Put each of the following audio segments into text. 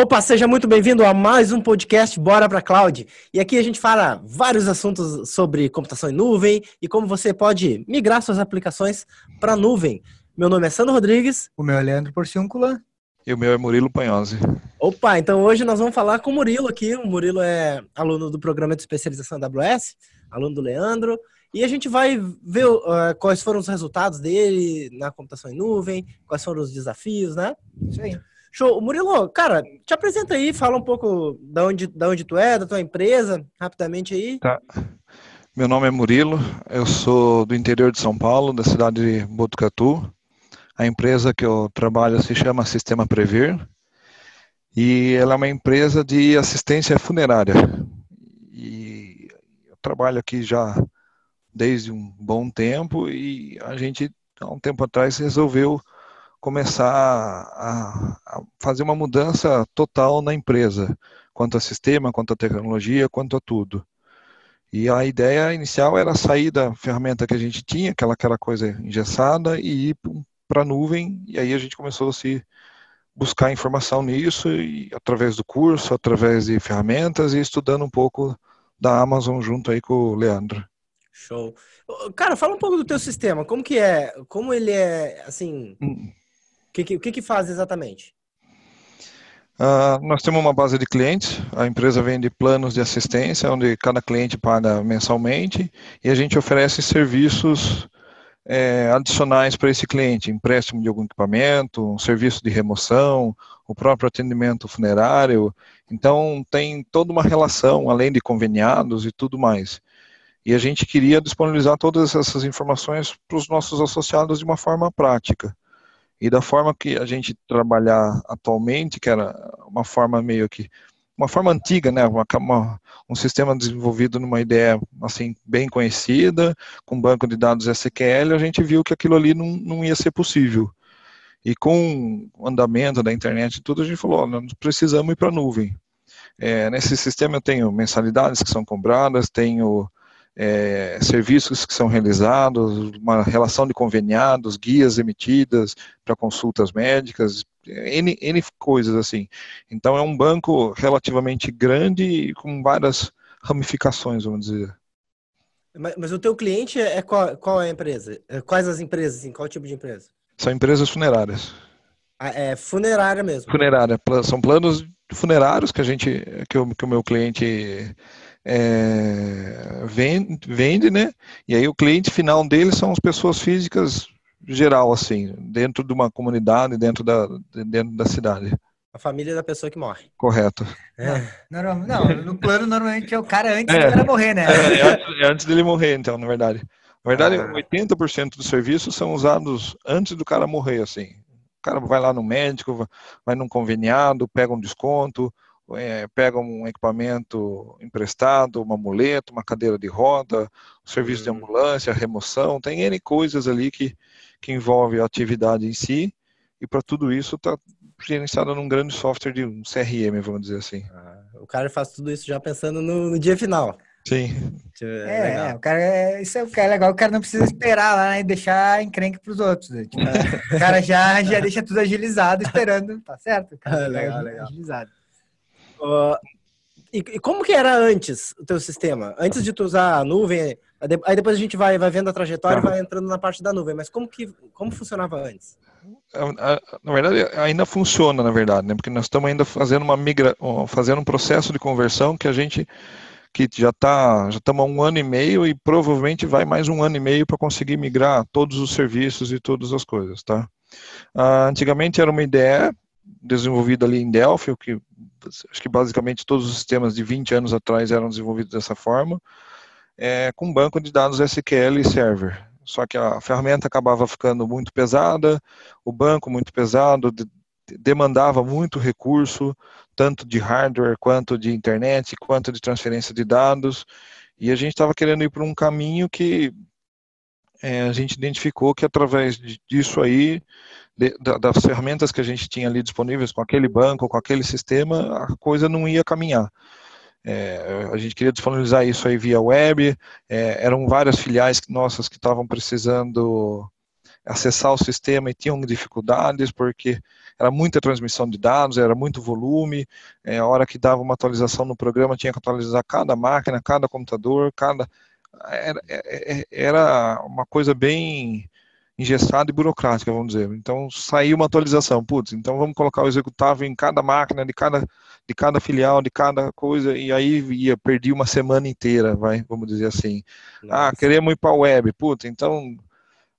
Opa, seja muito bem-vindo a mais um podcast Bora para Cloud. E aqui a gente fala vários assuntos sobre computação em nuvem e como você pode migrar suas aplicações para a nuvem. Meu nome é Sandro Rodrigues. O meu é Leandro Porciúncula. E o meu é Murilo Panhose. Opa, então hoje nós vamos falar com o Murilo aqui. O Murilo é aluno do programa de especialização AWS, aluno do Leandro. E a gente vai ver uh, quais foram os resultados dele na computação em nuvem, quais foram os desafios, né? Isso aí. Show. Murilo, cara, te apresenta aí, fala um pouco da onde, da onde tu é, da tua empresa, rapidamente aí. Tá. Meu nome é Murilo, eu sou do interior de São Paulo, da cidade de Botucatu. A empresa que eu trabalho se chama Sistema Prever e ela é uma empresa de assistência funerária. E eu trabalho aqui já desde um bom tempo e a gente, há um tempo atrás, resolveu começar a, a, fazer uma mudança total na empresa, quanto a sistema, quanto a tecnologia, quanto a tudo. E a ideia inicial era sair da ferramenta que a gente tinha, aquela, aquela coisa engessada, e ir para a nuvem, e aí a gente começou a se buscar informação nisso, e, através do curso, através de ferramentas, e estudando um pouco da Amazon junto aí com o Leandro. Show. Cara, fala um pouco do teu sistema, como que é, como ele é, assim... Hum que, que, o que, que faz exatamente? Uh, nós temos uma base de clientes, a empresa vende planos de assistência, onde cada cliente paga mensalmente, e a gente oferece serviços é, adicionais para esse cliente, empréstimo de algum equipamento, um serviço de remoção, o próprio atendimento funerário. Então, tem toda uma relação, além de conveniados e tudo mais. E a gente queria disponibilizar todas essas informações para os nossos associados de uma forma prática. E da forma que a gente trabalhar atualmente, que era uma forma meio que uma forma antiga, né, uma, uma, um sistema desenvolvido numa ideia assim bem conhecida, com banco de dados SQL, a gente viu que aquilo ali não, não ia ser possível. E com o andamento da internet e tudo, a gente falou, nós precisamos ir para a nuvem. É, nesse sistema eu tenho mensalidades que são cobradas, tenho é, serviços que são realizados, uma relação de conveniados, guias emitidas para consultas médicas, N, N coisas assim. Então é um banco relativamente grande e com várias ramificações, vamos dizer. Mas, mas o teu cliente é qual, qual é a empresa? É, quais as empresas, assim, qual tipo de empresa? São empresas funerárias. Ah, é funerária mesmo? Funerária. São planos funerários que a gente, que o, que o meu cliente é, vende, vende, né? E aí o cliente final dele são as pessoas físicas geral, assim, dentro de uma comunidade, dentro da, dentro da cidade. A família da pessoa que morre. Correto. É. Não, não, no plano normalmente é o cara antes é. do cara morrer, né? É, é, antes, é antes dele morrer, então, na verdade. Na verdade, ah. 80% dos serviços são usados antes do cara morrer, assim. O cara vai lá no médico, vai num conveniado, pega um desconto, é, pega um equipamento emprestado, uma muleta, uma cadeira de roda, o serviço de hum. ambulância, remoção, tem N coisas ali que, que envolve a atividade em si, e para tudo isso está gerenciado num grande software de um CRM, vamos dizer assim. Ah, o cara faz tudo isso já pensando no, no dia final. Sim. É, é o cara, é, isso é o cara legal, o cara não precisa esperar lá né, e deixar encrenque para os outros. Né? Tipo, o cara já, já deixa tudo agilizado, esperando, tá certo? O cara, legal, legal. Agilizado. Uh, e, e, como que era antes o teu sistema? Antes de tu usar a nuvem, aí depois a gente vai, vai vendo a trajetória tá. e vai entrando na parte da nuvem, mas como que como funcionava antes? Na verdade, ainda funciona, na verdade, né? Porque nós estamos ainda fazendo uma migra, fazendo um processo de conversão que a gente que já está já estamos há um ano e meio e provavelmente vai mais um ano e meio para conseguir migrar todos os serviços e todas as coisas, tá? Uh, antigamente era uma ideia desenvolvida ali em Delphi, que acho que basicamente todos os sistemas de 20 anos atrás eram desenvolvidos dessa forma, é, com banco de dados SQL e server. Só que a ferramenta acabava ficando muito pesada, o banco muito pesado, de, demandava muito recurso, tanto de hardware quanto de internet, quanto de transferência de dados, e a gente estava querendo ir para um caminho que é, a gente identificou que através disso aí, das ferramentas que a gente tinha ali disponíveis com aquele banco, com aquele sistema, a coisa não ia caminhar. É, a gente queria disponibilizar isso aí via web, é, eram várias filiais nossas que estavam precisando acessar o sistema e tinham dificuldades porque era muita transmissão de dados, era muito volume, é, a hora que dava uma atualização no programa tinha que atualizar cada máquina, cada computador, cada era, é, é, era uma coisa bem engessada e burocrática, vamos dizer. Então saiu uma atualização, putz, então vamos colocar o executável em cada máquina, de cada, de cada filial, de cada coisa, e aí ia, perdi uma semana inteira, vai, vamos dizer assim. Ah, Nossa. Ah, queremos ir para a web, putz, então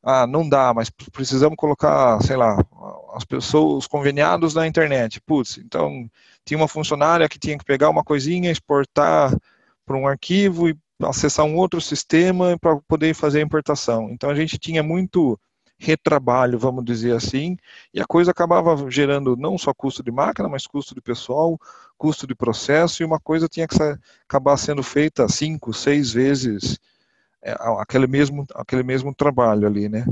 ah, não dá, mas precisamos colocar, sei lá, as pessoas, os conveniados na internet. Putz, então tinha uma funcionária que tinha que pegar uma coisinha, exportar para um arquivo e acessar um outro sistema para poder fazer a importação. Então a gente tinha muito retrabalho, vamos dizer assim, e a coisa acabava gerando não só custo de máquina, mas custo de pessoal, custo de processo, e uma coisa tinha que acabar sendo feita cinco, seis vezes é, aquele mesmo, aquele mesmo trabalho ali, né?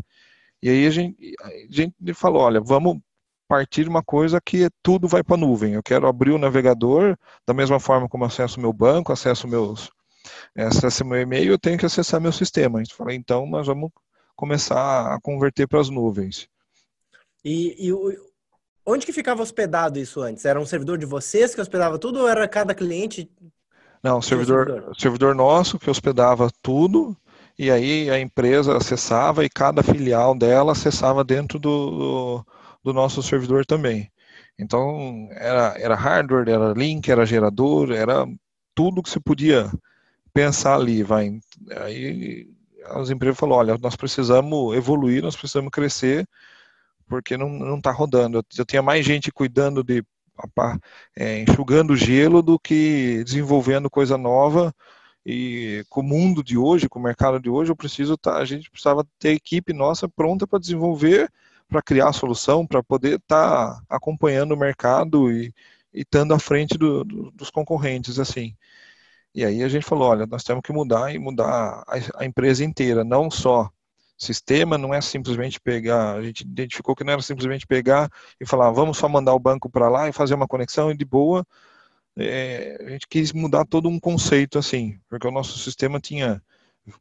E aí a gente, a gente falou, olha, vamos partir de uma coisa que tudo vai para a nuvem. Eu quero abrir o navegador da mesma forma como acesso meu banco, acesso meus, acesso meu e-mail, eu tenho que acessar meu sistema. A gente falou, então nós vamos começar a converter para as nuvens. E, e onde que ficava hospedado isso antes? Era um servidor de vocês que hospedava tudo ou era cada cliente não, servidor, servidor, servidor nosso que hospedava tudo, e aí a empresa acessava e cada filial dela acessava dentro do, do, do nosso servidor também. Então era, era hardware, era link, era gerador, era tudo que se podia pensar ali. Vai. Aí as empresas falaram, olha, nós precisamos evoluir, nós precisamos crescer, porque não está rodando. Eu, tinha mais gente cuidando de é, enxugando gelo do que desenvolvendo coisa nova. E com o mundo de hoje, com o mercado de hoje, eu preciso tá, a gente precisava ter equipe nossa pronta para desenvolver, para criar a solução, para poder estar tá acompanhando o mercado e, estando à frente do, do, dos concorrentes, assim. E aí a gente falou, olha, nós temos que mudar e mudar a, a empresa inteira, não só sistema não é simplesmente pegar, a gente identificou que não era simplesmente pegar e falar, vamos só mandar o banco para lá e fazer uma conexão e de boa. É, a gente quis mudar todo um conceito assim, porque o nosso sistema tinha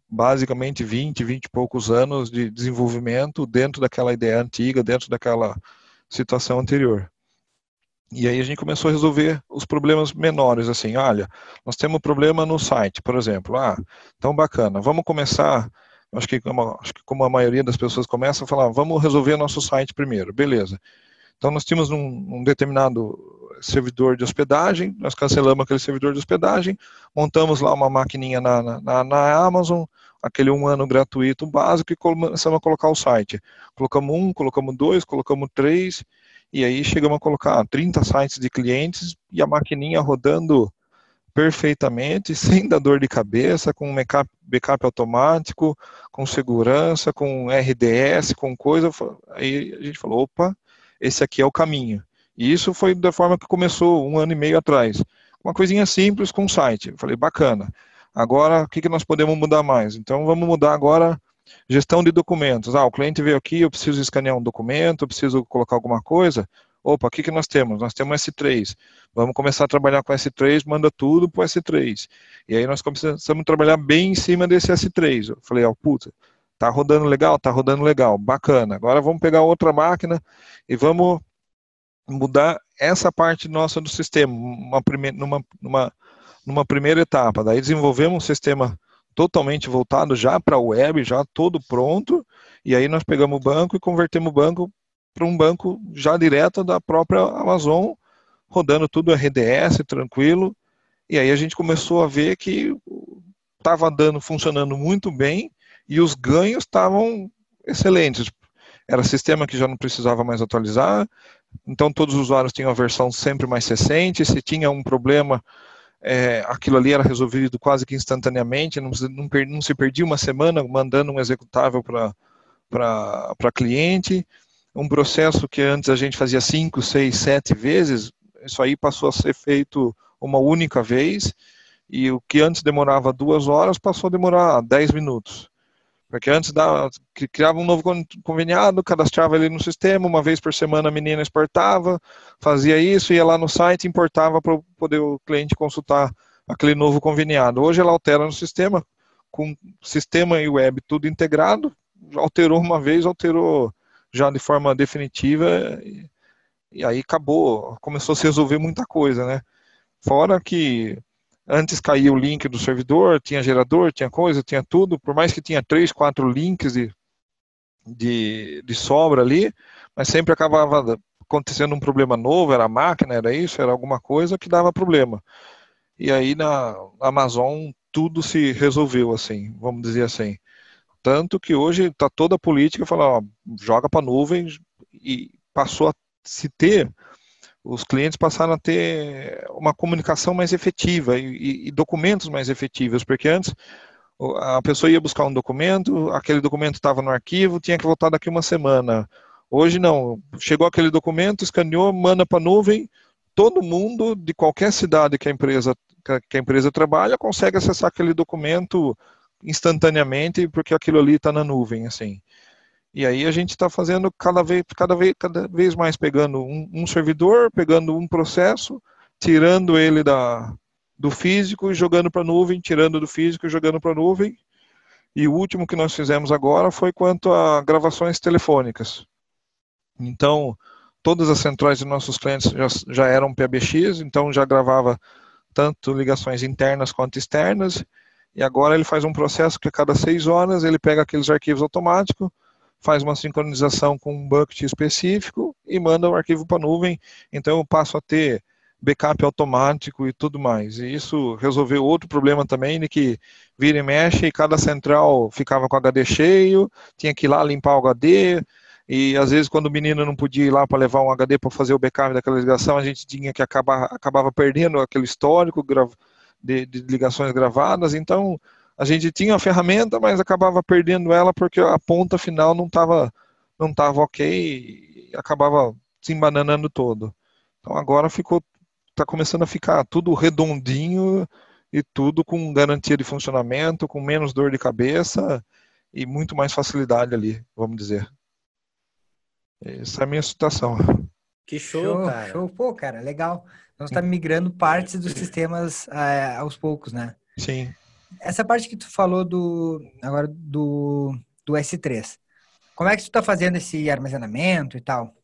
basicamente 20, 20 e poucos anos de desenvolvimento dentro daquela ideia antiga, dentro daquela situação anterior. E aí a gente começou a resolver os problemas menores, assim, olha, nós temos um problema no site, por exemplo, ah, então bacana, vamos começar Acho que, como, acho que como a maioria das pessoas começa a falar, vamos resolver nosso site primeiro, beleza. Então nós tínhamos um, um, determinado servidor de hospedagem, nós cancelamos aquele servidor de hospedagem, montamos lá uma maquininha na, na, na Amazon, aquele um ano gratuito básico e começamos a colocar o site. Colocamos um, colocamos dois, colocamos três, e aí chegamos a colocar 30 sites de clientes e a maquininha rodando perfeitamente, sem dar dor de cabeça, com backup, backup automático, com segurança, com RDS, com coisa. Aí a gente falou, opa, esse aqui é o caminho. E isso foi da forma que começou um ano e meio atrás. Uma coisinha simples com o site. Eu falei, bacana. Agora, o que, que nós podemos mudar mais? Então, vamos mudar agora gestão de documentos. Ah, o cliente veio aqui, eu preciso escanear um documento, eu preciso colocar alguma coisa opa, o que, que nós temos? Nós temos S3. Vamos começar a trabalhar com S3, manda tudo para o S3. E aí nós começamos a trabalhar bem em cima desse S3. Eu falei, ó, oh, puta, tá rodando legal, tá rodando legal, bacana. Agora vamos pegar outra máquina e vamos mudar essa parte nossa do sistema, uma primeira, numa, numa, numa primeira etapa. Daí desenvolvemos um sistema totalmente voltado já para a web, já todo pronto, e aí nós pegamos o banco e convertemos o banco para um banco já direto da própria Amazon, rodando tudo RDS, tranquilo. E aí a gente começou a ver que estava dando, funcionando muito bem e os ganhos estavam excelentes. Era sistema que já não precisava mais atualizar, então todos os usuários tinham a versão sempre mais recente. Se tinha um problema, é, aquilo ali era resolvido quase que instantaneamente, não, não, não se perdia uma semana mandando um executável para cliente um processo que antes a gente fazia cinco, seis, sete vezes, isso aí passou a ser feito uma única vez, e o que antes demorava duas horas passou a demorar dez minutos. Porque antes da, criava um novo conveniado, cadastrava ele no sistema, uma vez por semana a menina exportava, fazia isso, ia lá no site, importava para poder o cliente consultar aquele novo conveniado. Hoje ela altera no sistema, com sistema e web tudo integrado, alterou uma vez, alterou já de forma definitiva e, e aí acabou, começou a se resolver muita coisa, né? Fora que antes caía o link do servidor, tinha gerador, tinha coisa, tinha tudo, por mais que tinha três, quatro links de, de, de sobra ali, mas sempre acabava acontecendo um problema novo, era a máquina, era isso, era alguma coisa que dava problema. E aí na Amazon tudo se resolveu assim, vamos dizer assim. Tanto que hoje está toda a política falando, joga para nuvem e passou a se ter, os clientes passaram a ter uma comunicação mais efetiva e, e documentos mais efetivos, porque antes a pessoa ia buscar um documento, aquele documento estava no arquivo, tinha que voltar daqui uma semana. Hoje não, chegou aquele documento, escaneou, manda para a nuvem, todo mundo de qualquer cidade que a empresa que a empresa trabalha consegue acessar aquele documento instantaneamente porque aquilo ali está na nuvem, assim. E aí a gente está fazendo cada vez, cada vez, cada vez mais pegando um, um, servidor, pegando um processo, tirando ele da, do físico e jogando para a nuvem, tirando do físico e jogando para a nuvem. E o último que nós fizemos agora foi quanto a gravações telefônicas. Então, todas as centrais de nossos clientes já, já eram PBX, então já gravava tanto ligações internas quanto externas, e agora ele faz um processo que a cada seis horas ele pega aqueles arquivos automáticos, faz uma sincronização com um bucket específico e manda o arquivo para a nuvem. Então eu passo a ter backup automático e tudo mais. E isso resolveu outro problema também, de que vira e mexe e cada central ficava com HD cheio, tinha que ir lá limpar o HD, e às vezes quando o menino não podia ir lá para levar um HD para fazer o backup daquela ligação, a gente tinha que acabar acabava perdendo aquele histórico de, de ligações gravadas. Então a gente tinha a ferramenta, mas acabava perdendo ela porque a ponta final não estava não tava ok e acabava se embananando todo. Então agora ficou está começando a ficar tudo redondinho e tudo com garantia de funcionamento, com menos dor de cabeça e muito mais facilidade ali, vamos dizer. Essa é a minha situação. Que show, show cara. Show, pô, cara, legal. Nós está migrando partes dos sistemas é, aos poucos, né? Sim. Essa parte que tu falou do agora do, do S3. Como é que tu está fazendo esse armazenamento e tal?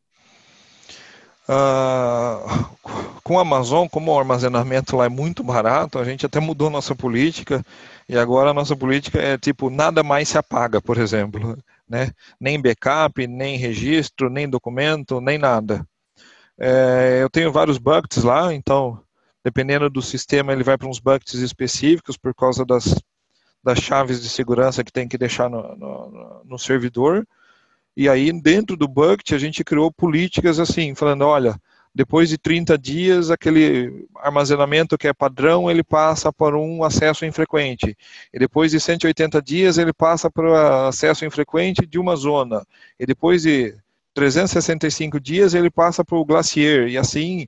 Uh, com a Amazon, como o armazenamento lá é muito barato, a gente até mudou nossa política e agora a nossa política é tipo nada mais se apaga, por exemplo, né? Nem backup, nem registro, nem documento, nem nada. É, eu tenho vários buckets lá, então dependendo do sistema ele vai para uns buckets específicos por causa das, das chaves de segurança que tem que deixar no, no, no servidor. E aí, dentro do bucket, a gente criou políticas assim, falando, olha, depois de 30 dias, aquele armazenamento que é padrão, ele passa por um acesso infrequente. E depois de 180 dias, ele passa para acesso infrequente de uma zona. E depois de 365 dias, ele passa para o glacier. E assim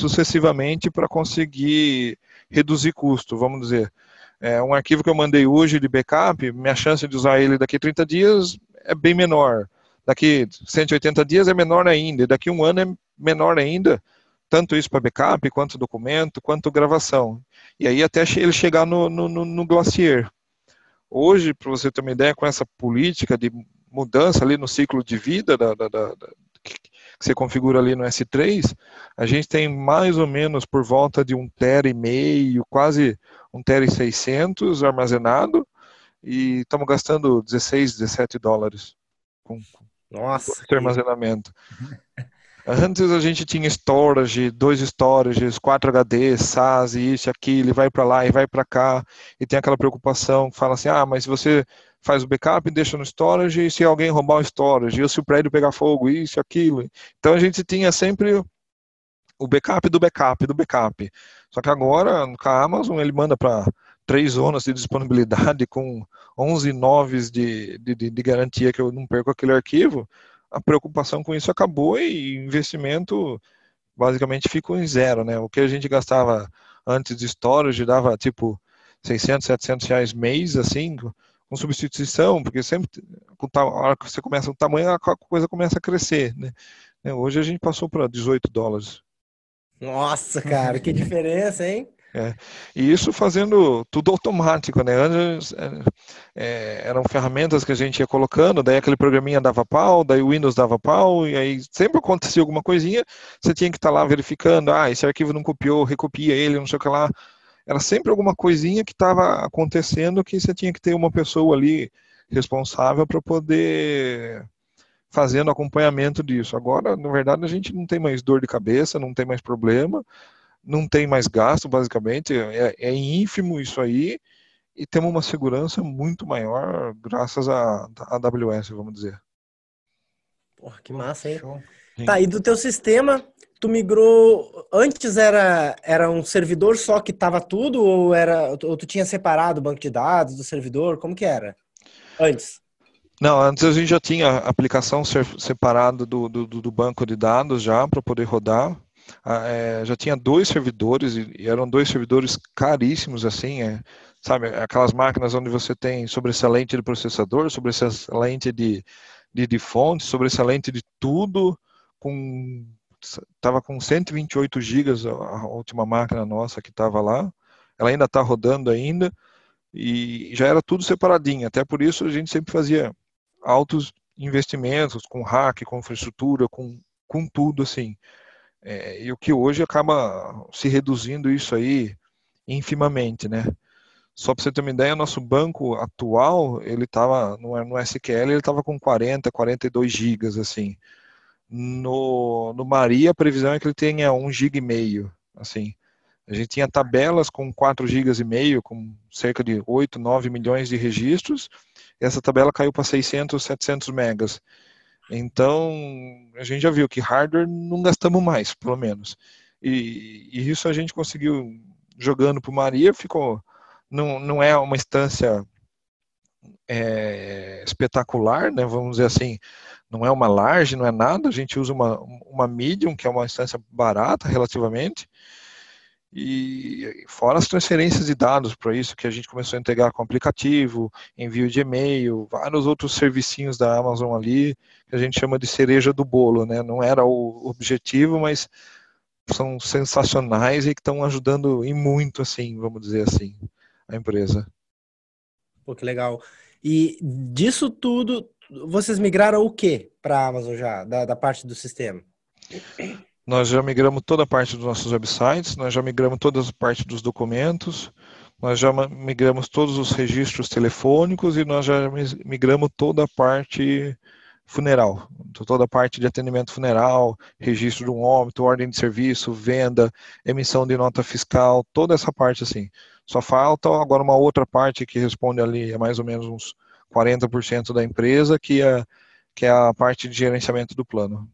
sucessivamente para conseguir reduzir custo, vamos dizer. É, um arquivo que eu mandei hoje de backup, minha chance de usar ele daqui a 30 dias é bem menor daqui 180 dias é menor ainda, e daqui um ano é menor ainda, tanto isso para backup, quanto documento, quanto gravação. E aí até ele chegar no, no, no Glacier. Hoje, para você ter uma ideia, com essa política de mudança ali no ciclo de vida da, da, da, da que você configura ali no S3, a gente tem mais ou menos por volta de um tera e meio, quase um tera e 600 armazenado, e estamos gastando 16, 17 dólares com, nossa. De armazenamento. Antes a gente tinha storage, dois storages, quatro HDs, SAS, isso, aquilo, e vai para lá e vai para cá, e tem aquela preocupação, fala assim, ah, mas se você faz o backup deixa no storage, e se alguém roubar o storage, ou se o prédio pegar fogo, isso, aquilo. Então a gente tinha sempre o backup do backup do backup. Só que agora, com a Amazon, ele manda para três zonas de disponibilidade com 11 noves de, de, de, garantia que eu não perco aquele arquivo, a preocupação com isso acabou e investimento basicamente ficou em zero, né? O que a gente gastava antes de storage dava tipo 600, 700 reais mês, assim, com substituição, porque sempre, com a hora que você começa o tamanho, a coisa começa a crescer, né? Hoje a gente passou para 18 dólares. Nossa, cara, que diferença, hein? É. E isso fazendo tudo automático, né? Antes é, é, eram ferramentas que a gente ia colocando, daí aquele programinha dava pau, daí o Windows dava pau, e aí sempre acontecia alguma coisinha, você tinha que estar tá lá verificando, ah, esse arquivo não copiou, recopia ele, não sei o que lá. Era sempre alguma coisinha que estava acontecendo que você tinha que ter uma pessoa ali responsável para poder fazendo acompanhamento disso. Agora, na verdade, a gente não tem mais dor de cabeça, não tem mais problema, não tem mais gasto, basicamente, é, é ínfimo isso aí, e temos uma segurança muito maior graças à AWS, vamos dizer. Porra, que massa, hein? Sim. Tá, e do teu sistema, tu migrou. Antes era, era um servidor só que tava tudo, ou era. Ou tu tinha separado o banco de dados do servidor? Como que era? Antes. Não, antes a gente já tinha aplicação separada do, do, do banco de dados já para poder rodar. Ah, é, já tinha dois servidores e eram dois servidores caríssimos assim, é, sabe, aquelas máquinas onde você tem sobressalente de processador, sobressalente de, de, de fonte, sobressalente de tudo, com estava com 128 gigas a última máquina nossa que estava lá, ela ainda está rodando ainda e já era tudo separadinho, até por isso a gente sempre fazia altos investimentos com hack, com infraestrutura, com, com tudo assim. É, e o que hoje acaba se reduzindo isso aí infimamente, né? Só para você ter uma ideia, nosso banco atual, ele estava no, no SQL, ele estava com 40, 42 gigas, assim. No, no Maria, a previsão é que ele tenha 1 giga e meio, assim. A gente tinha tabelas com 4 gigas e meio, com cerca de 8, 9 milhões de registros. Essa tabela caiu para 600, 700 megas. Então, a gente já viu que hardware não gastamos mais, pelo menos. E, e isso a gente conseguiu jogando para Maria, ficou. Não, não é uma instância é, espetacular, né? Vamos dizer assim, não é uma large, não é nada. A gente usa uma, uma medium, que é uma instância barata relativamente. E fora as transferências de dados para isso que a gente começou a integrar com aplicativo, envio de e-mail, vários outros servicinhos da Amazon ali, que a gente chama de cereja do bolo, né? Não era o objetivo, mas são sensacionais e que estão ajudando em muito, assim, vamos dizer assim, a empresa. Pô, que legal. E disso tudo, vocês migraram o que para a Amazon já, da, da parte do sistema? Nós já migramos toda a parte dos nossos websites, nós já migramos toda a parte dos documentos, nós já migramos todos os registros telefônicos e nós já migramos toda a parte funeral, toda a parte de atendimento funeral, registro de um óbito, ordem de serviço, venda, emissão de nota fiscal, toda essa parte assim. Só falta agora uma outra parte que responde ali, é mais ou menos uns 40% da empresa, que é, que é a parte de gerenciamento do plano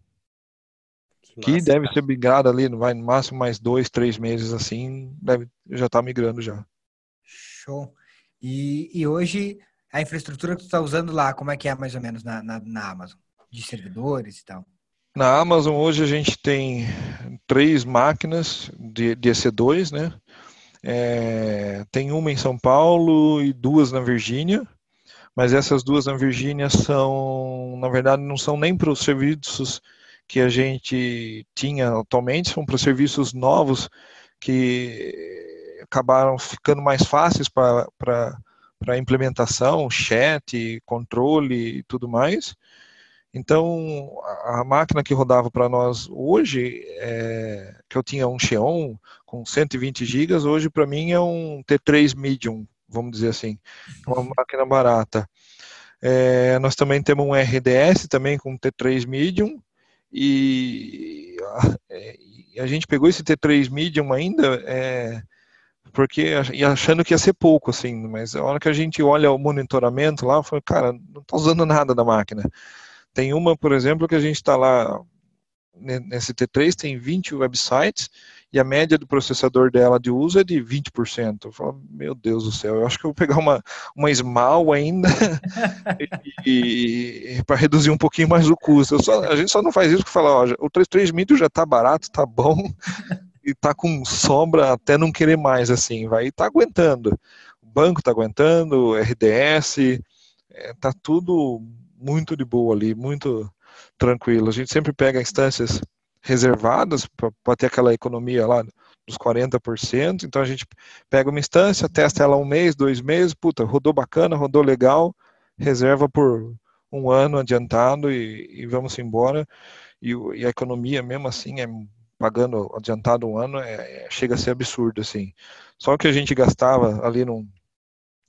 que Massa, deve cara. ser migrado ali, vai no máximo mais dois, três meses assim, deve já estar tá migrando já. Show. E, e hoje a infraestrutura que tu está usando lá, como é que é mais ou menos na, na, na Amazon? De servidores e tal? Na Amazon hoje a gente tem três máquinas de, de EC2, né? É, tem uma em São Paulo e duas na Virgínia, mas essas duas na Virgínia são, na verdade, não são nem para os serviços que a gente tinha atualmente, são para serviços novos que acabaram ficando mais fáceis para a implementação, chat, controle e tudo mais. Então, a máquina que rodava para nós hoje, é, que eu tinha um Xeon com 120 GB, hoje para mim é um T3 Medium, vamos dizer assim, uma máquina barata. É, nós também temos um RDS também com T3 Medium, e a, é, a gente pegou esse T3 Medium ainda, é, porque achando que ia ser pouco, assim, mas a hora que a gente olha o monitoramento lá, foi, cara, não está usando nada da máquina. Tem uma, por exemplo, que a gente está lá nesse T3, tem 20 websites, e a média do processador dela de uso é de 20%. Eu falo, meu Deus do céu, eu acho que eu vou pegar uma, uma Small ainda e, e para reduzir um pouquinho mais o custo. Só, a gente só não faz isso porque fala, ó, o 33 mil já está barato, está bom, e está com sobra até não querer mais, assim, vai, e está aguentando. O banco está aguentando, o RDS, está é, tudo muito de boa ali, muito tranquilo. A gente sempre pega instâncias reservadas para ter aquela economia lá dos 40%. Então a gente pega uma instância, testa ela um mês, dois meses, puta, rodou bacana, rodou legal, reserva por um ano adiantado e, e vamos embora. E, e, a economia, mesmo assim, é pagando adiantado um ano, é, é, chega a ser absurdo, assim. Só que a gente gastava ali num,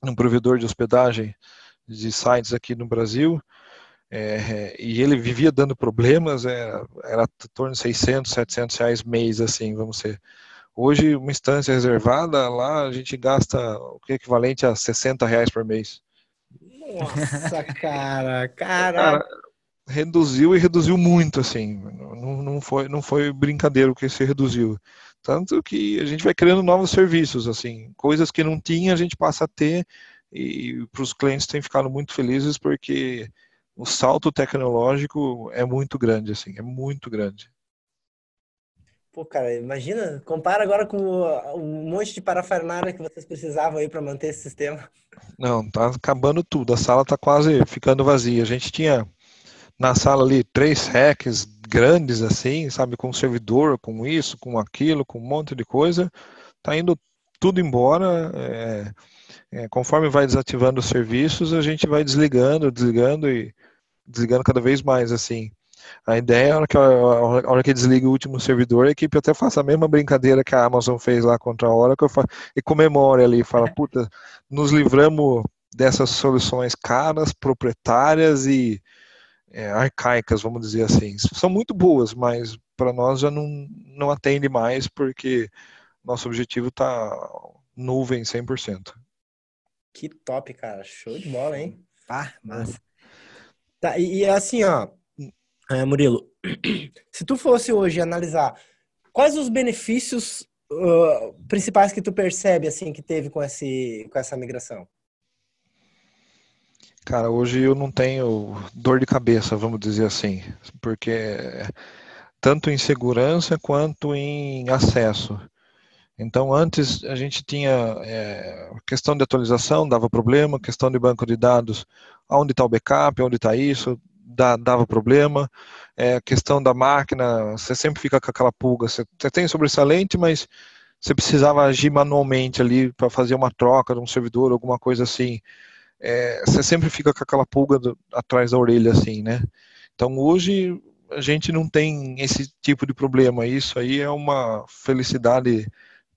num provedor de hospedagem de sites aqui no Brasil, é, e ele vivia dando problemas, é, era em torno de 600, 700 reais mês, assim, vamos ser. Hoje, uma instância reservada, lá a gente gasta o que é equivalente a 60 reais por mês. Nossa, cara, cara. reduziu e reduziu muito, assim. Não, não, foi, não foi brincadeira o que se reduziu. Tanto que a gente vai criando novos serviços, assim, coisas que não tinha, a gente passa a ter, e para os clientes têm ficado muito felizes porque o salto tecnológico é muito grande, assim, é muito grande. Pô, cara, imagina, compara agora com um monte de parafernália que vocês precisavam aí para manter esse sistema. Não, tá acabando tudo, a sala tá quase ficando vazia. A gente tinha na sala ali três racks grandes assim, sabe, com servidor, com isso, com aquilo, com um monte de coisa. Tá indo tudo embora. É, é, conforme vai desativando os serviços, a gente vai desligando, desligando e desligando cada vez mais assim. A ideia, a hora, que, a hora que desliga o último servidor, a equipe até faça a mesma brincadeira que a Amazon fez lá contra a Oracle e comemore ali, fala, puta, nos livramos dessas soluções caras, proprietárias e é, arcaicas, vamos dizer assim. São muito boas, mas para nós já não, não atende mais, porque nosso objetivo está nuvem 100%. Que top, cara. Show de bola, hein? Ah, massa. Tá, e, e assim, ó, é, Murilo, se tu fosse hoje analisar quais os benefícios uh, principais que tu percebe assim que teve com, esse, com essa migração? Cara, hoje eu não tenho dor de cabeça, vamos dizer assim, porque tanto em segurança quanto em acesso. Então, antes a gente tinha é, questão de atualização, dava problema, questão de banco de dados, onde está o backup, onde está isso, dava problema. É, questão da máquina, você sempre fica com aquela pulga. Você, você tem sobressalente, mas você precisava agir manualmente ali para fazer uma troca de um servidor, alguma coisa assim. É, você sempre fica com aquela pulga do, atrás da orelha, assim, né? Então hoje a gente não tem esse tipo de problema. Isso aí é uma felicidade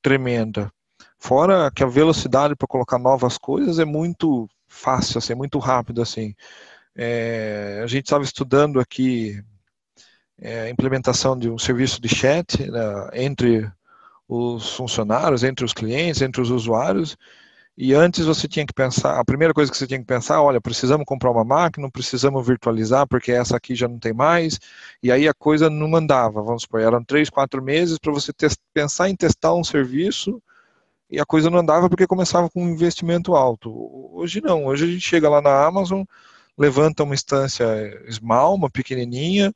tremenda. Fora que a velocidade para colocar novas coisas é muito fácil, assim, muito rápido, assim. É, a gente estava estudando aqui é, a implementação de um serviço de chat né, entre os funcionários, entre os clientes, entre os usuários. E antes você tinha que pensar, a primeira coisa que você tinha que pensar, olha, precisamos comprar uma máquina, precisamos virtualizar porque essa aqui já não tem mais. E aí a coisa não andava, vamos supor, eram três, quatro meses para você pensar em testar um serviço e a coisa não andava porque começava com um investimento alto. Hoje não, hoje a gente chega lá na Amazon, levanta uma instância small, uma pequenininha,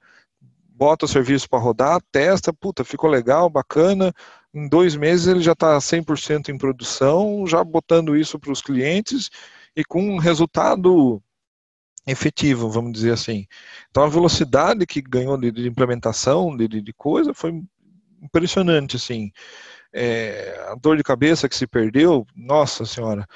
bota o serviço para rodar, testa, puta, ficou legal, bacana. Em dois meses ele já está 100% em produção, já botando isso para os clientes e com um resultado efetivo, vamos dizer assim. Então a velocidade que ganhou de, de implementação de, de, coisa foi impressionante, assim. É, a dor de cabeça que se perdeu, nossa senhora,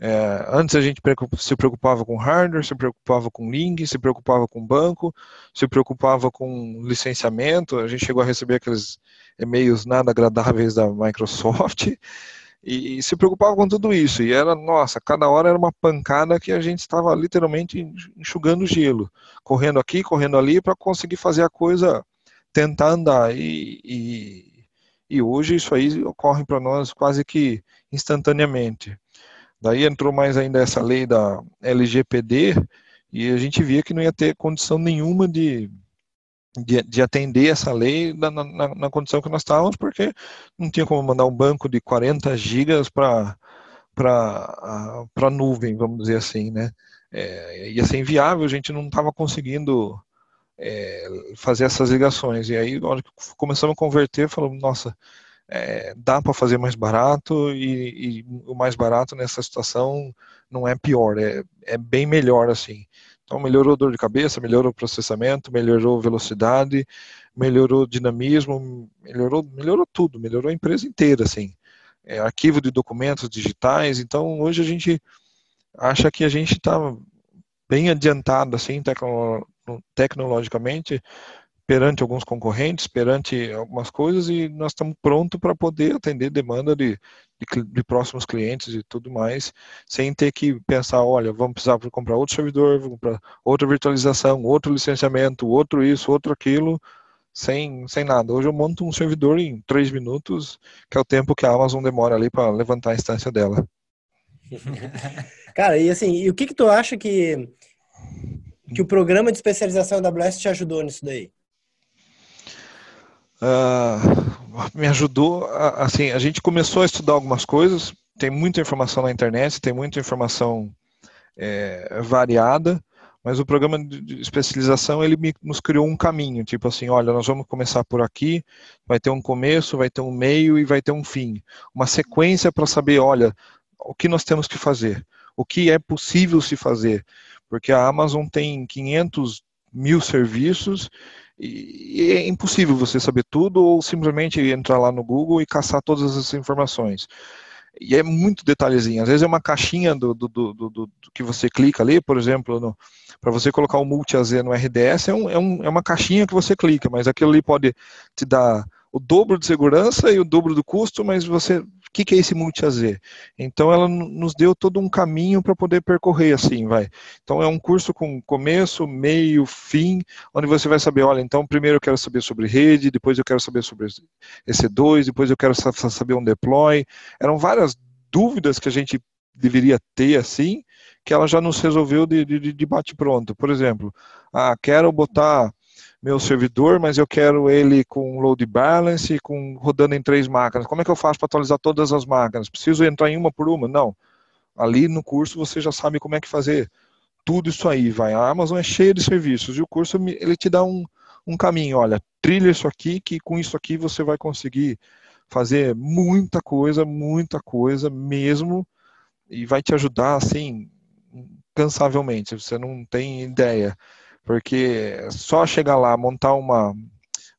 é, antes a gente se preocupava com hardware, se preocupava com link, se preocupava com banco, se preocupava com licenciamento. A gente chegou a receber aqueles e-mails nada agradáveis da Microsoft e, e se preocupava com tudo isso. E era, nossa, cada hora era uma pancada que a gente estava literalmente enxugando gelo, correndo aqui, correndo ali para conseguir fazer a coisa tentar andar. E, e, e hoje isso aí ocorre para nós quase que instantaneamente. Daí entrou mais ainda essa lei da LGPD e a gente via que não ia ter condição nenhuma de, de, de atender essa lei na, na, na, condição que nós estávamos, porque não tinha como mandar um banco de 40 gigas para para nuvem, vamos dizer assim, né? É, ia ser inviável, a gente não estava conseguindo é, fazer essas ligações. E aí, na hora que começamos a converter, falamos, nossa, é, dá para fazer mais barato e, e, o mais barato nessa situação não é pior, é, é bem melhor assim. Então melhorou dor de cabeça, melhorou processamento, melhorou velocidade, melhorou dinamismo, melhorou, melhorou tudo, melhorou a empresa inteira, assim. É, arquivo de documentos digitais. Então hoje a gente acha que a gente está bem adiantado, assim, tecno, tecnologicamente, perante alguns concorrentes, perante algumas coisas, e nós estamos prontos para poder atender demanda de, de, de, próximos clientes e tudo mais, sem ter que pensar, olha, vamos precisar comprar outro servidor, vamos comprar outra virtualização, outro licenciamento, outro isso, outro aquilo, sem, sem nada. Hoje eu monto um servidor em três minutos, que é o tempo que a Amazon demora ali para levantar a instância dela. Cara, e assim, e o que que tu acha que, que o programa de especialização da AWS te ajudou nisso daí? Uh, me ajudou. A, assim, a gente começou a estudar algumas coisas. Tem muita informação na internet, tem muita informação é, variada, mas o programa de especialização ele me, nos criou um caminho, tipo assim, olha, nós vamos começar por aqui, vai ter um começo, vai ter um meio e vai ter um fim, uma sequência para saber, olha, o que nós temos que fazer, o que é possível se fazer, porque a Amazon tem 500 mil serviços e é impossível você saber tudo ou simplesmente entrar lá no Google e caçar todas essas informações. E é muito detalhezinho. Às vezes é uma caixinha do, do, do, do que você clica ali, por exemplo, para você colocar o multi-AZ no RDS, é, um, é, um, é uma caixinha que você clica, mas aquilo ali pode te dar o dobro de segurança e o dobro do custo, mas você o que, que é esse multi-AZ? Então ela nos deu todo um caminho para poder percorrer assim, vai. Então é um curso com começo, meio, fim, onde você vai saber, olha, então primeiro eu quero saber sobre rede, depois eu quero saber sobre EC2, depois eu quero saber um deploy. Eram várias dúvidas que a gente deveria ter assim, que ela já nos resolveu de, de, de bate pronto. Por exemplo, ah, quero botar meu servidor, mas eu quero ele com load balance, com rodando em três máquinas. Como é que eu faço para atualizar todas as máquinas? Preciso entrar em uma por uma? Não. Ali no curso você já sabe como é que fazer tudo isso aí. Vai. A Amazon é cheia de serviços e o curso ele te dá um, um caminho. Olha, trilha isso aqui, que com isso aqui você vai conseguir fazer muita coisa, muita coisa mesmo, e vai te ajudar assim cansavelmente. Você não tem ideia. Porque só chegar lá, montar uma,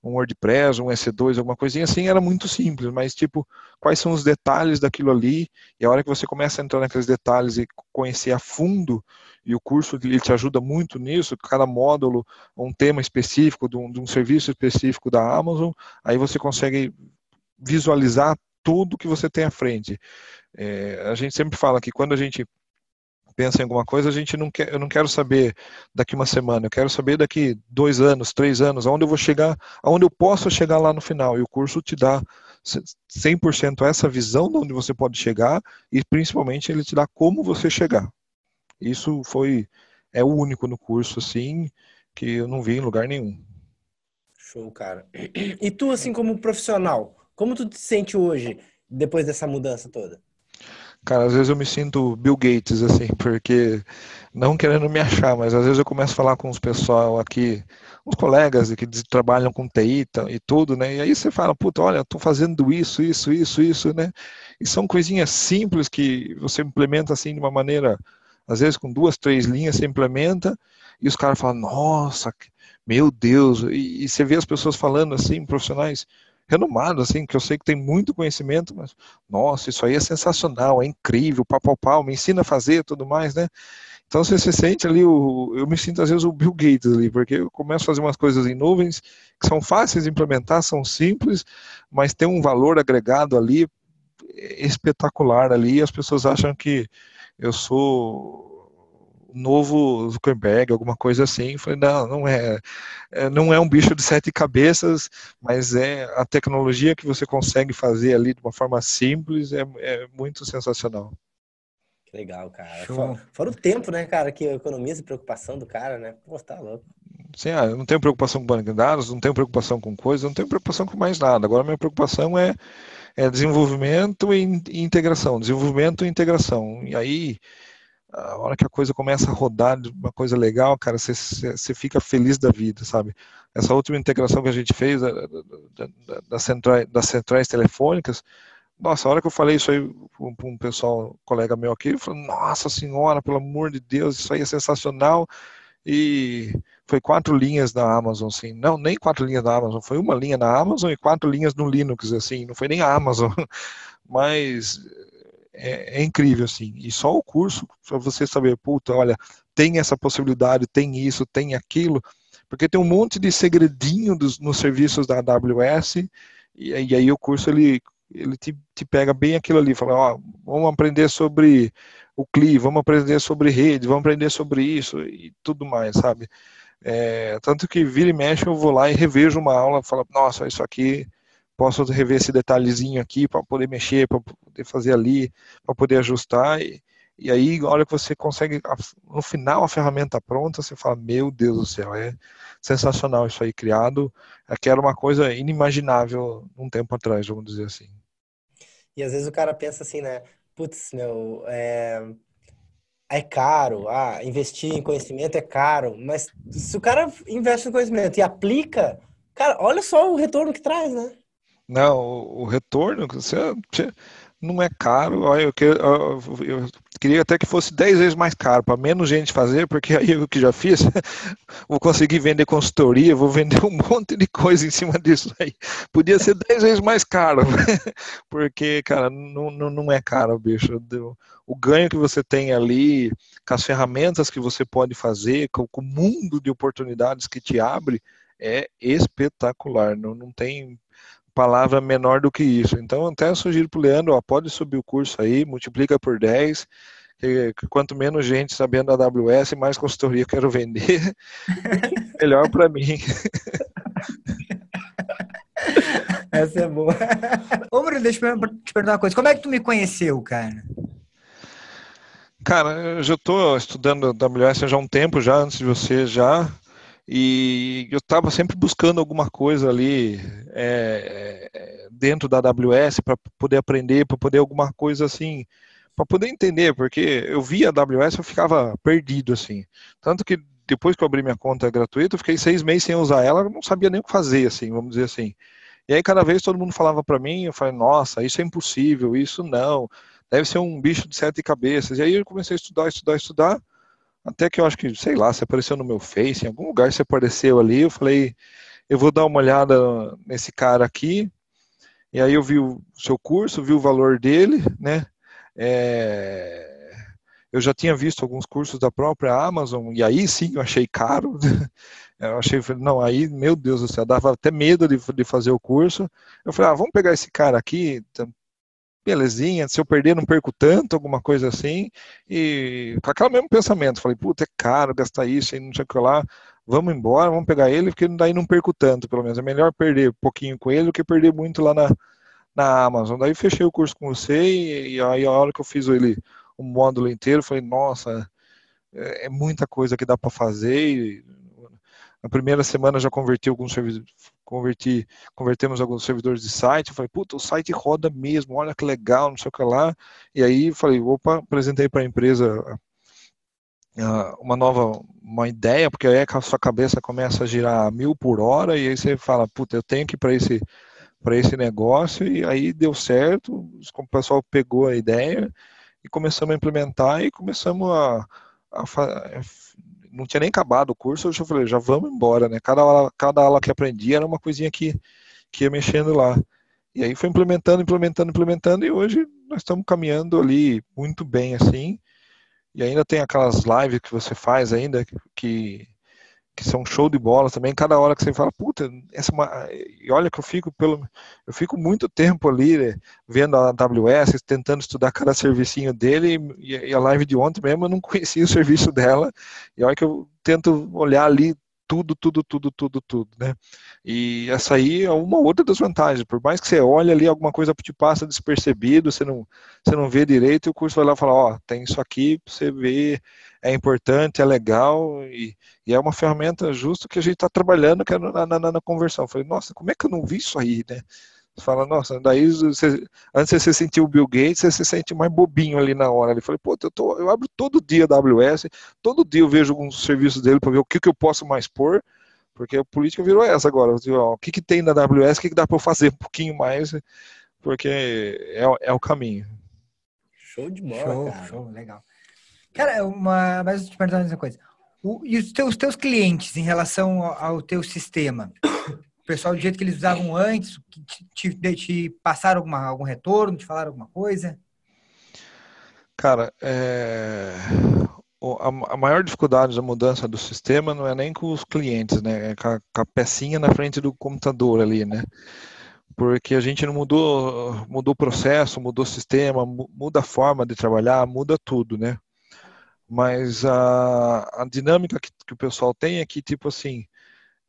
um WordPress, um EC2, alguma coisinha assim, era muito simples, mas tipo, quais são os detalhes daquilo ali? E a hora que você começa a entrar naqueles detalhes e conhecer a fundo, e o curso ele te ajuda muito nisso, cada módulo, um tema específico, de um, de um serviço específico da Amazon, aí você consegue visualizar tudo que você tem à frente. É, a gente sempre fala que quando a gente pensa em alguma coisa, a gente não quer, eu não quero saber daqui uma semana, eu quero saber daqui dois anos, três anos, aonde eu vou chegar, aonde eu posso chegar lá no final. E o curso te dá 100% essa visão de onde você pode chegar e principalmente ele te dá como você chegar. Isso foi é o único no curso assim que eu não vi em lugar nenhum. Show, cara. E tu assim como profissional, como tu te sente hoje depois dessa mudança toda? Cara, às vezes eu me sinto Bill Gates, assim, porque não querendo me achar, mas às vezes eu começo a falar com os pessoal aqui, uns colegas que trabalham com TI e tudo, né? E aí você fala, puta, olha, tô fazendo isso, isso, isso, isso, né? E são coisinhas simples que você implementa assim de uma maneira, às vezes com duas, três linhas você implementa, e os caras falam, nossa, meu Deus, e, e você vê as pessoas falando assim, profissionais, renomado, assim, que eu sei que tem muito conhecimento, mas, nossa, isso aí é sensacional, é incrível, pau, pau, pau, me ensina a fazer tudo mais, né? Então você se sente ali, o, eu me sinto às vezes o Bill Gates ali, porque eu começo a fazer umas coisas em nuvens que são fáceis de implementar, são simples, mas tem um valor agregado ali espetacular ali, e as pessoas acham que eu sou novo Zuckerberg, alguma coisa assim. Eu falei, não, não é, é, não é um bicho de sete cabeças, mas é a tecnologia que você consegue fazer ali de uma forma simples, é, é muito sensacional. Que legal, cara. Fora, fora, o tempo, né, cara, que economiza e preocupação do cara, né? Pô, tá louco. Sim, ah, eu não tenho preocupação com banco de dados, não tenho preocupação com coisas, não tenho preocupação com mais nada. Agora minha preocupação é, é desenvolvimento e integração, desenvolvimento e integração. E aí a hora que a coisa começa a rodar de uma coisa legal, cara, você, fica feliz da vida, sabe? Essa última integração que a gente fez da, da, da, das, centrais, das centrais telefônicas, nossa, a hora que eu falei isso aí para um pessoal, um colega meu aqui, ele falou, nossa senhora, pelo amor de Deus, isso aí é sensacional. e foi quatro linhas na Amazon, assim. Não, nem quatro linhas na Amazon, foi uma linha na Amazon e quatro linhas no Linux, assim. Não foi nem a Amazon, mas é, é incrível, assim. E só o curso, para você saber, puta, olha, tem essa possibilidade, tem isso, tem aquilo, porque tem um monte de segredinho dos, nos serviços da AWS, e, e aí o curso ele, ele te, te pega bem aquilo ali, fala, ó, vamos aprender sobre o CLI, vamos aprender sobre rede, vamos aprender sobre isso e tudo mais, sabe? É, tanto que vira e mexe eu vou lá e revejo uma aula, falo, nossa, isso aqui posso rever esse detalhezinho aqui para poder mexer, para poder fazer ali, para poder ajustar e, e aí, olha que você consegue, no final, a ferramenta pronta, você fala, meu Deus do céu, é sensacional isso aí criado. Aqui era uma coisa inimaginável um tempo atrás, vamos dizer assim. E às vezes o cara pensa assim, né? Putz, meu, é, é caro, ah, investir em conhecimento é caro, mas se o cara investe em conhecimento e aplica, cara, olha só o retorno que traz, né? Não, o, o retorno, você, não é caro. Eu, eu, eu, queria até que fosse 10 vezes mais caro, para menos gente fazer, porque aí eu que já fiz, vou conseguir vender consultoria, vou vender um monte de coisa em cima disso aí. Podia ser 10 vezes mais caro, porque, cara, não, não, não é caro, bicho. O ganho que você tem ali, com as ferramentas que você pode fazer, com o mundo de oportunidades que te abre, é espetacular. Não, não tem palavra menor do que isso. Então, até sugiro para o Leandro, ó, pode subir o curso aí, multiplica por 10, que, quanto menos gente sabendo da AWS, mais consultoria eu quero vender, melhor para mim. Essa é boa. Ô, Bruno, deixa eu te perguntar uma coisa. Como é que tu me conheceu, cara? Cara, eu já estou estudando AWS já há um tempo, já antes de você, já. E eu estava sempre buscando alguma coisa ali é, é dentro da AWS para poder aprender, para poder alguma coisa assim, para poder entender, porque eu via a AWS eu ficava perdido assim. Tanto que depois que eu abri minha conta gratuita, eu fiquei seis meses sem usar ela, não sabia nem o que fazer, assim, vamos dizer assim. E aí cada vez todo mundo falava para mim, eu falei, nossa, isso é impossível, isso não, deve ser um bicho de sete cabeças. E aí eu comecei a estudar, estudar, estudar. Até que eu acho que, sei lá, se apareceu no meu Face, em algum lugar se apareceu ali, eu falei, eu vou dar uma olhada nesse cara aqui. E aí eu vi o seu curso, vi o valor dele, né? É... Eu já tinha visto alguns cursos da própria Amazon, e aí sim eu achei caro. Eu achei, não, aí, meu Deus do céu, dava até medo de, de fazer o curso. Eu falei, ah, vamos pegar esse cara aqui, belezinha, se eu perder não perco tanto, alguma coisa assim, e com aquele mesmo pensamento, falei, puta, é caro gastar isso e não sei o que lá, vamos embora, vamos pegar ele, porque daí não perco tanto, pelo menos, é melhor perder pouquinho com ele do que perder muito lá na, na Amazon, daí fechei o curso com você, e, e aí a hora que eu fiz ele, o módulo inteiro, falei, nossa, é, é muita coisa que dá para fazer, e, na primeira semana já converti alguns servidores, converti, convertemos alguns servidores de site. Eu falei, puta, o site roda mesmo, olha que legal, não sei o que lá. E aí falei, opa, apresentei para a empresa uh, uma nova uma ideia, porque aí a sua cabeça começa a girar a mil por hora, e aí você fala, puta, eu tenho que ir para esse para esse negócio e aí deu certo, o pessoal pegou a ideia e começamos a implementar e começamos a, a, não tinha nem acabado o curso, eu já falei, já vamos embora, né? Cada aula, cada aula que aprendi era uma coisinha que, que ia mexendo lá. E aí foi implementando, implementando, implementando, e hoje nós estamos caminhando ali muito bem, assim. E ainda tem aquelas lives que você faz ainda, que, que são show de bola também. Cada hora que você fala, puta, essa é e olha que eu fico pelo, eu fico muito tempo ali né, vendo a AWS, tentando estudar cada servicinho dele. E a live de ontem mesmo eu não conhecia o serviço dela. E olha que eu tento olhar ali tudo, tudo, tudo, tudo, tudo, né? E essa aí é uma outra das vantagens. Por mais que você olhe ali, alguma coisa te passa despercebido, você não, você não vê direito, e o curso vai lá e fala, ó, oh, tem isso aqui você ver, é importante, é legal, e, e é uma ferramenta justa que a gente está trabalhando que é na, na, na conversão. Eu falei, nossa, como é que eu não vi isso aí, né? Você fala, nossa, daí você, antes você sentiu o Bill Gates, você se sente mais bobinho ali na hora. Ele falou, pô, eu, tô, eu abro todo dia a AWS, todo dia eu vejo alguns serviços dele para ver o que, que eu posso mais pôr, porque a política virou essa agora. Ó, o que, que tem na AWS, o que, que dá para eu fazer um pouquinho mais, porque é, é o caminho. Show de bola, show, cara. Show, legal. Cara, uma, mas te perguntar uma coisa. O, e os teus, os teus clientes em relação ao, ao teu sistema? Pessoal do jeito que eles usavam antes, te, te, te passaram alguma, algum retorno, te falaram alguma coisa? Cara, é... a maior dificuldade da mudança do sistema não é nem com os clientes, né? É com a, com a pecinha na frente do computador ali, né? Porque a gente não mudou, mudou o processo, mudou o sistema, muda a forma de trabalhar, muda tudo, né? Mas a, a dinâmica que, que o pessoal tem é que, tipo assim,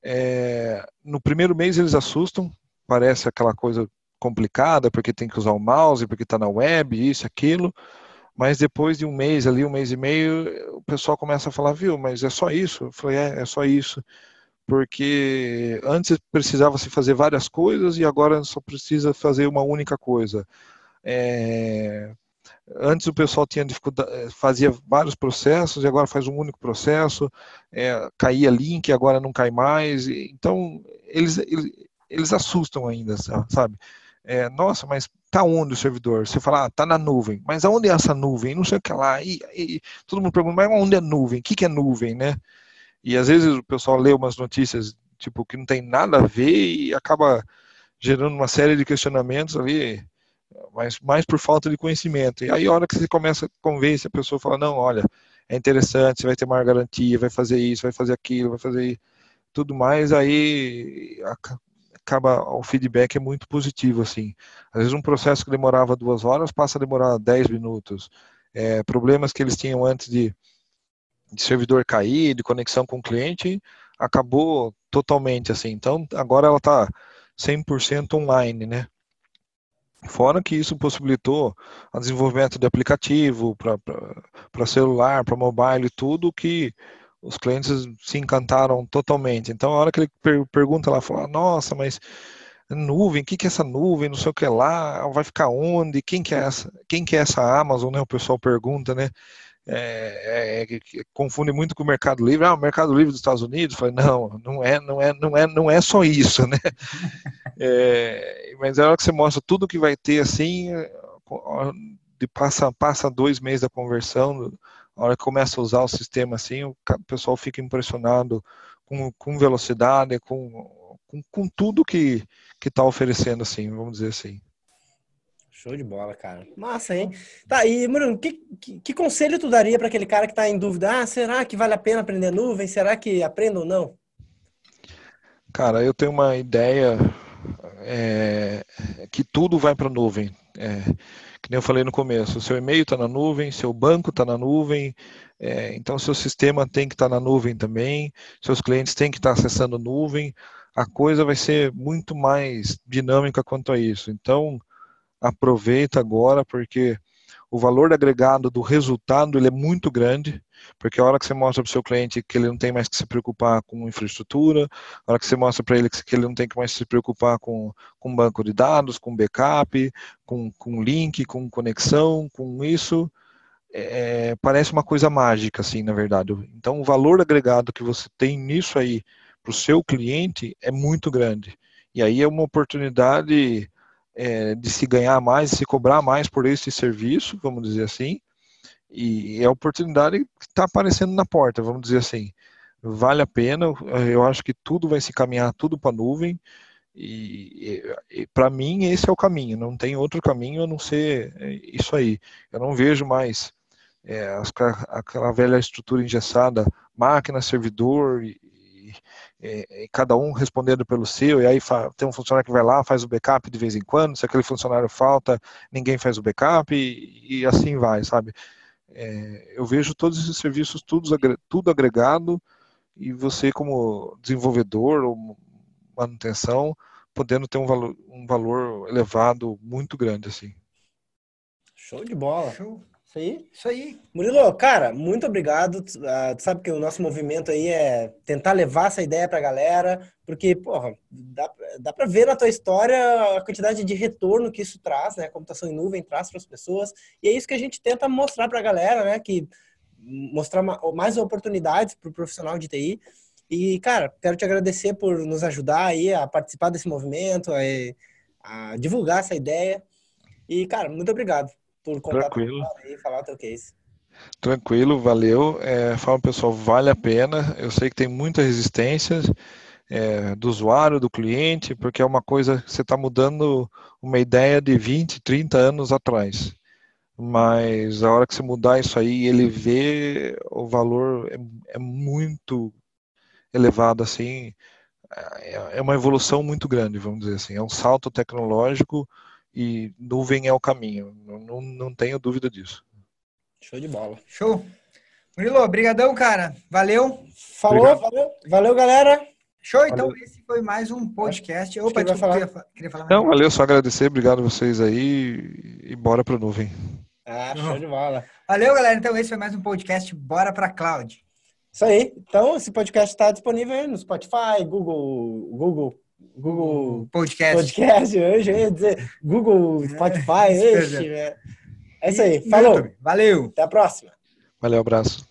é, no primeiro mês eles assustam, parece aquela coisa complicada, porque tem que usar o mouse, porque está na web, isso, aquilo mas depois de um mês ali, um mês e meio, o pessoal começa a falar, viu, mas é só isso? Eu falei, é, é só isso. Porque antes precisava se fazer várias coisas e agora só precisa fazer uma única coisa. É, antes o pessoal tinha dificuldade, é, fazia vários processos e agora faz um único processo, é, caía link, agora não cai mais. Então eles, eles, eles assustam ainda, sabe? É, nossa, mas tá onde o servidor? Você fala, ah, tá na nuvem. Mas aonde é essa nuvem? Não sei o que lá. E, e todo mundo pergunta, mas onde é nuvem? O que, que é nuvem, né? E às vezes o pessoal lê umas notícias, tipo, que não tem nada a ver e acaba gerando uma série de questionamentos ali, mas mais por falta de conhecimento. E aí a hora que você começa a convencer a pessoa, fala, não, olha, é interessante, você vai ter maior garantia, vai fazer isso, vai fazer aquilo, vai fazer tudo mais, aí acaba o feedback é muito positivo assim. Às vezes um processo que demorava duas horas passa a demorar dez minutos. É, problemas que eles tinham antes de, de servidor cair, de conexão com o cliente, acabou totalmente assim. Então agora ela está 100% online, né? Fora que isso possibilitou o desenvolvimento de aplicativo para celular, para mobile, tudo que os clientes se encantaram totalmente. Então, a hora que ele per pergunta lá, fala, nossa, mas nuvem, o que, que é essa nuvem, não sei o que lá, vai ficar onde, quem que é essa, quem que é essa Amazon, né? O pessoal pergunta, né? É, é, é, confunde muito com o Mercado Livre. Ah, o Mercado Livre dos Estados Unidos. Falei, não, não é, não é, não é, não é só isso, né? É, mas é hora que você mostra tudo que vai ter assim, de passa, passa dois meses da conversão, a hora que começa a usar o sistema assim, o pessoal fica impressionado com, com velocidade, com, com, com tudo que está oferecendo, assim, vamos dizer assim. Show de bola, cara. Massa, hein? Tá, e Bruno, que, que, que conselho tu daria para aquele cara que está em dúvida? Ah, será que vale a pena aprender nuvem? Será que aprenda ou não? Cara, eu tenho uma ideia é, que tudo vai para a nuvem. É, que nem eu falei no começo, seu e-mail está na nuvem, seu banco está na nuvem, é, então seu sistema tem que estar tá na nuvem também, seus clientes têm que estar tá acessando nuvem, a coisa vai ser muito mais dinâmica quanto a isso. Então, aproveita agora, porque o valor agregado do resultado ele é muito grande, porque a hora que você mostra para o seu cliente que ele não tem mais que se preocupar com infraestrutura, a hora que você mostra para ele que ele não tem que mais se preocupar com, com banco de dados, com backup, com, com link, com conexão, com isso, é, parece uma coisa mágica, assim, na verdade. Então, o valor agregado que você tem nisso aí para o seu cliente é muito grande. E aí é uma oportunidade é, de se ganhar mais, de se cobrar mais por esse serviço, vamos dizer assim, e é a oportunidade que está aparecendo na porta, vamos dizer assim. Vale a pena, eu acho que tudo vai se caminhar tudo para a nuvem, e, e para mim esse é o caminho, não tem outro caminho a não ser é, isso aí. Eu não vejo mais é, aquela velha estrutura engessada, máquina, servidor e, e, e, cada um respondendo pelo seu, e aí tem um funcionário que vai lá, faz o backup de vez em quando, se aquele funcionário falta, ninguém faz o backup, e, e assim vai, sabe? É, eu vejo todos esses serviços tudo, tudo agregado, e você como desenvolvedor ou manutenção, podendo ter um valor, um valor elevado muito grande, assim. Show de bola. Show. Isso aí? Isso aí. Murilo, cara, muito obrigado. Uh, tu sabe que o nosso movimento aí é tentar levar essa ideia pra galera, porque, porra, dá, dá pra ver na tua história a quantidade de retorno que isso traz, né? A computação em nuvem traz para as pessoas. E é isso que a gente tenta mostrar pra galera, né? Que mostrar mais oportunidades pro profissional de TI. E, cara, quero te agradecer por nos ajudar aí a participar desse movimento, a, a divulgar essa ideia. E, cara, muito obrigado por contar Tranquilo. e falar o teu case. Tranquilo, valeu. É, fala pessoal, vale a pena. Eu sei que tem muita resistência é, do usuário, do cliente, porque é uma coisa que você está mudando uma ideia de 20, 30 anos atrás. Mas a hora que você mudar isso aí, ele vê o valor é, é muito elevado assim. É, é uma evolução muito grande, vamos dizer assim. É um salto tecnológico e nuvem é o caminho. Não, não, não tenho dúvida disso. Show de bola. Show. Murilo, obrigadão, cara. Valeu. Falou, Obrigado. valeu. Valeu, galera. Show, então valeu. esse foi mais um podcast. Opa, desculpa, falar. Queria, queria falar Não, valeu, só agradecer, obrigado a vocês aí e bora pro nuvem. Ah, show de bola. Valeu, galera. Então esse foi mais um podcast Bora pra Cloud. Isso aí. Então, esse podcast está disponível no Spotify, Google, Google, Google Podcast. Podcast, eu já ia dizer Google, Spotify, é, este, né? É isso aí. Falou. Valeu. Até a próxima. Valeu, abraço.